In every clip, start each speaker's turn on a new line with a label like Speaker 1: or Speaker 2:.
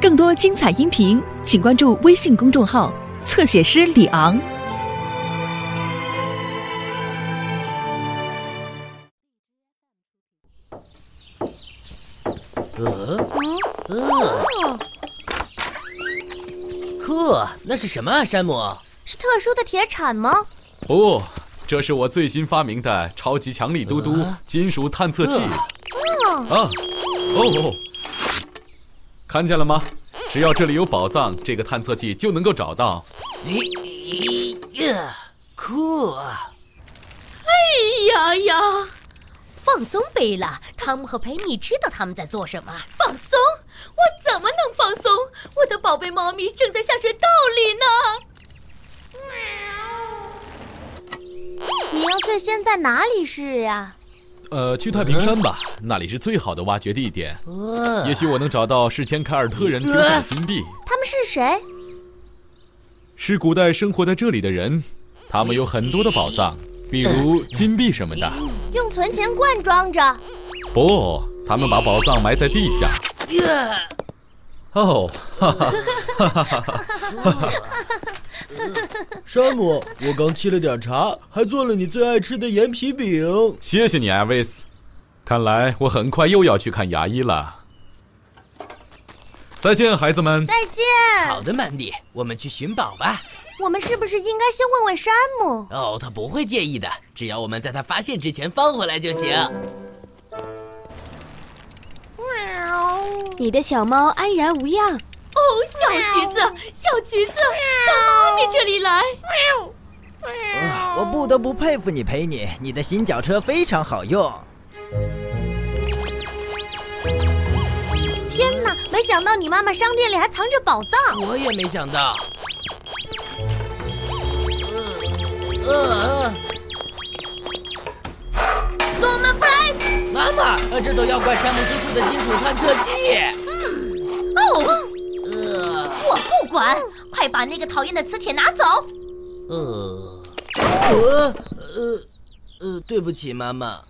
Speaker 1: 更多精彩音频，请关注微信公众号“侧写师李昂”。
Speaker 2: 呃，呃，呵，那是什么啊，山姆？
Speaker 3: 是特殊的铁铲吗？
Speaker 4: 不，这是我最新发明的超级强力嘟嘟
Speaker 2: 呃
Speaker 4: 金属探测器。
Speaker 3: 哦，
Speaker 4: 啊，哦哦，看见了吗？只要这里有宝藏，这个探测器就能够找到。
Speaker 2: 咦咦呀，酷啊！
Speaker 5: 呀呀，放松贝拉，汤姆和佩妮知道他们在做什么。放松？我怎么能放松？我的宝贝猫咪正在下水道里呢。
Speaker 3: 你要最先在哪里试呀？
Speaker 4: 呃，去太平山吧，那里是最好的挖掘地点。
Speaker 2: 呃
Speaker 4: 也许我能找到事前凯尔特人丢下的金币，
Speaker 3: 他们是谁？
Speaker 4: 是古代生活在这里的人，他们有很多的宝藏，比如金币什么的。
Speaker 3: 用存钱罐装着。
Speaker 4: 不，他们把宝藏埋在地下。
Speaker 2: 呀，
Speaker 4: 哦，
Speaker 6: 山姆，我刚沏了点茶，还做了你最爱吃的盐皮饼。
Speaker 4: 谢谢你，艾维斯。看来我很快又要去看牙医了。再见，孩子们。
Speaker 3: 再见。
Speaker 2: 好的，曼迪，我们去寻宝吧。
Speaker 3: 我们是不是应该先问问山姆？
Speaker 2: 哦，他不会介意的，只要我们在他发现之前放回来就行。
Speaker 7: 你的小猫安然无恙。
Speaker 5: 哦，小橘子，小橘子，到妈咪这里来。
Speaker 8: 我不得不佩服你，陪你，你的新脚车非常好用。
Speaker 3: 天哪！没想到你妈妈商店里还藏着宝藏。
Speaker 2: 我也没想到。呃呃，妈妈，呃这都要怪山姆叔叔的金属探测器。
Speaker 5: 哦，
Speaker 2: 呃
Speaker 5: 我不管，快把那个讨厌的磁铁拿走。
Speaker 2: 呃呃呃呃，对不起，妈妈。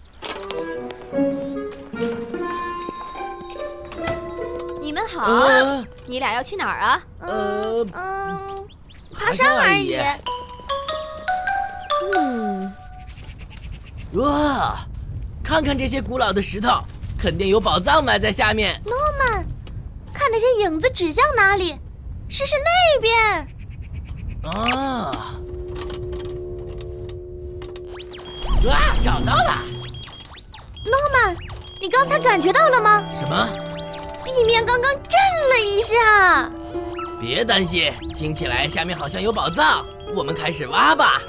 Speaker 7: 你们好，
Speaker 2: 呃
Speaker 7: 你俩要去哪儿啊？
Speaker 2: 呃，
Speaker 3: 嗯，爬山而已。
Speaker 7: 嗯，
Speaker 2: 哇，看看这些古老的石头，肯定有宝藏埋在下面。
Speaker 3: 诺曼，看那些影子指向哪里？试试那边。
Speaker 2: 啊！哇，找到了！
Speaker 3: 诺曼，你刚才感觉到了吗？
Speaker 2: 什么？
Speaker 3: 地面刚刚震了一下。
Speaker 2: 别担心，听起来下面好像有宝藏。我们开始挖吧。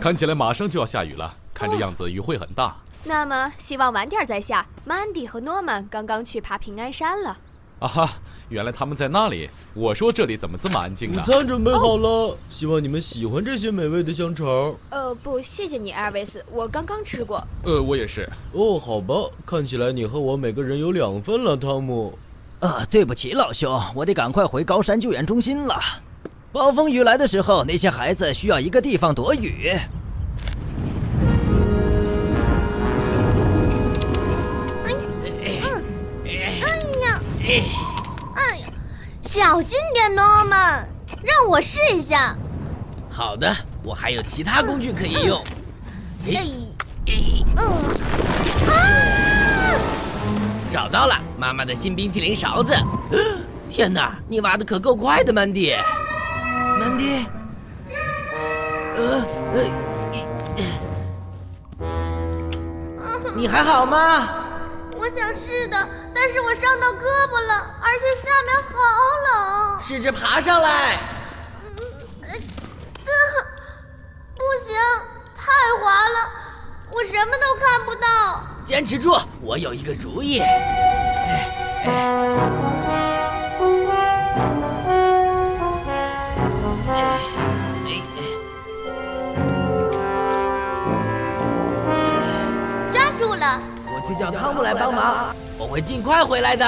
Speaker 4: 看起来马上就要下雨了，看这样子雨会很大。
Speaker 7: 那么希望晚点再下。Mandy 和 Norman 刚刚去爬平安山了。
Speaker 4: 啊哈，原来他们在那里。我说这里怎么这么安静
Speaker 6: 午
Speaker 4: 呢？
Speaker 6: 餐准备好了，希望你们喜欢这些美味的香肠。
Speaker 7: 呃，不，谢谢你，艾维斯，我刚刚吃过。
Speaker 4: 呃，我也是。
Speaker 6: 哦，好吧，看起来你和我每个人有两份了，汤姆。
Speaker 8: 啊，对不起，老兄，我得赶快回高山救援中心了。暴风雨来的时候，那些孩子需要一个地方躲雨。
Speaker 3: 小心点，诺曼，让我试一下。
Speaker 2: 好的，我还有其他工具可以用。
Speaker 3: 哎
Speaker 2: 哎，哎
Speaker 3: 嗯，
Speaker 2: 找到了，妈妈的新冰淇淋勺子。天哪，你挖的可够快的，曼迪。曼迪，呃呃，你还好吗？
Speaker 3: 我想是的，但是我伤到胳膊了，而且下面好冷。
Speaker 2: 试着爬上来。
Speaker 3: 不行，太滑了，我什么都看不到。
Speaker 2: 坚持住，我有一个主意。哎哎哎
Speaker 3: 抓住了，
Speaker 2: 我去叫汤姆来帮忙，我会尽快回来的。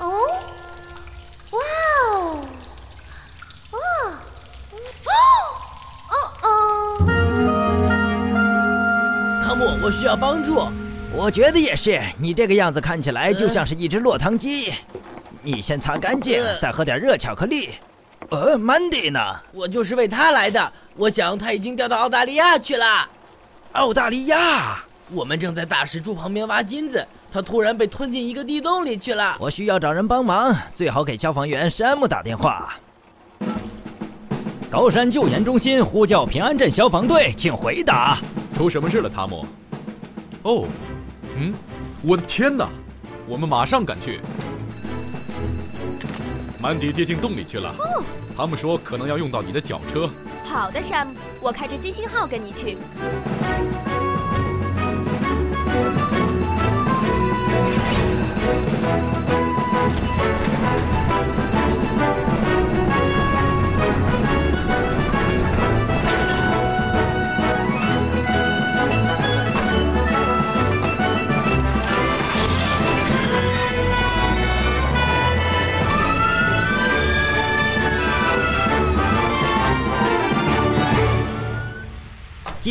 Speaker 3: 哦，哇哦，哦，哦，哦汤，
Speaker 2: 姆，我需要帮助。
Speaker 8: 我觉得也是，你这个样子看起来就像是一只落汤鸡。你先擦干净，
Speaker 2: 呃
Speaker 8: 再喝点热巧克力。呃，Mandy 呢？
Speaker 2: 我就是为他来的。我想他已经调到澳大利亚去了。
Speaker 8: 澳大利亚，
Speaker 2: 我们正在大石柱旁边挖金子，他突然被吞进一个地洞里去了。
Speaker 8: 我需要找人帮忙，最好给消防员山姆打电话。高山救援中心呼叫平安镇消防队，请回答。
Speaker 4: 出什么事了，汤姆？哦，嗯，我的天哪！我们马上赶去。曼迪跌进洞里去了。他们说可能要用到你的脚车。
Speaker 7: 好的，山姆，我开着金星号跟你去。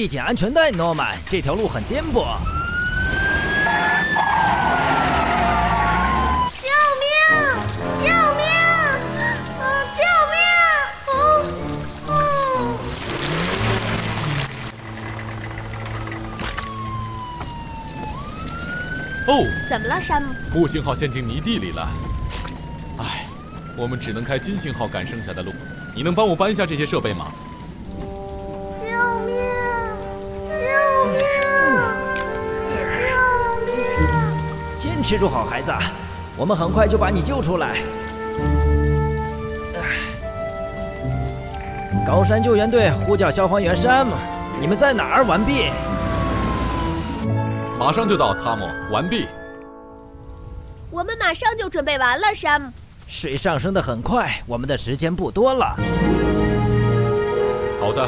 Speaker 8: 系紧安全带，诺曼，这条路很颠簸。
Speaker 3: 救命！救命！啊！救命！哦哦！
Speaker 4: 哦，
Speaker 7: 怎么了，山姆？
Speaker 4: 木星号陷进泥地里了。唉，我们只能开金星号赶剩下的路。你能帮我搬下这些设备吗？
Speaker 8: 坚持住，好孩子，我们很快就把你救出来。唉高山救援队呼叫消防员山姆，你们在哪儿？完毕。
Speaker 4: 马上就到，汤姆。完毕。
Speaker 7: 我们马上就准备完了，山姆。
Speaker 8: 水上升的很快，我们的时间不多了。
Speaker 4: 好的，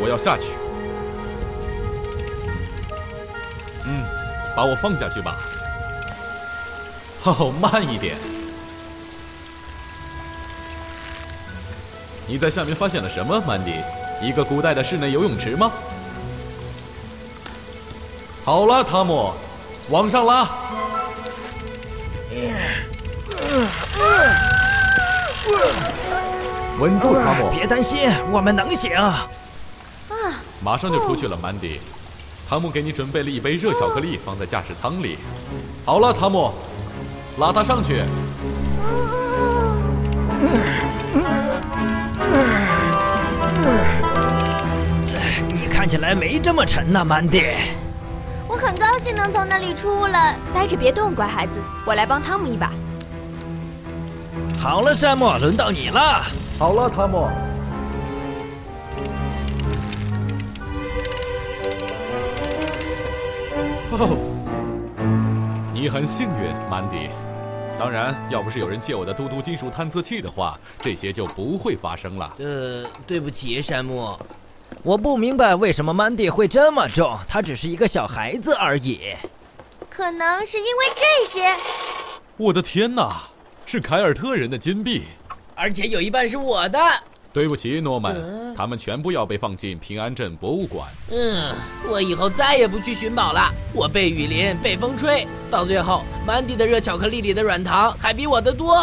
Speaker 4: 我要下去。嗯，把我放下去吧。哦，慢一点。你在下面发现了什么，曼迪？一个古代的室内游泳池吗？好了，汤姆，往上拉。稳住，汤姆。
Speaker 8: 别担心，我们能行。
Speaker 4: 马上就出去了，曼迪。汤姆给你准备了一杯热巧克力，放在驾驶舱里。好了，汤姆，拉他上去。
Speaker 8: 你看起来没这么沉呐、曼迪。
Speaker 3: 我很高兴能从那里出来。
Speaker 7: 待着别动，乖孩子，我来帮汤姆一把。
Speaker 8: 好了，山姆，轮到你了。
Speaker 4: 好了，汤姆。哦，你很幸运，曼迪。当然，要不是有人借我的嘟嘟金属探测器的话，这些就不会发生了。
Speaker 2: 呃，对不起，山姆。
Speaker 8: 我不明白为什么曼迪会这么重，他只是一个小孩子而已。
Speaker 3: 可能是因为这些。
Speaker 4: 我的天哪，是凯尔特人的金币！
Speaker 2: 而且有一半是我的。
Speaker 4: 对不起，诺曼，他们全部要被放进平安镇博物馆。
Speaker 2: 嗯，我以后再也不去寻宝了。我被雨淋，被风吹，到最后，曼迪的热巧克力里的软糖还比我的多。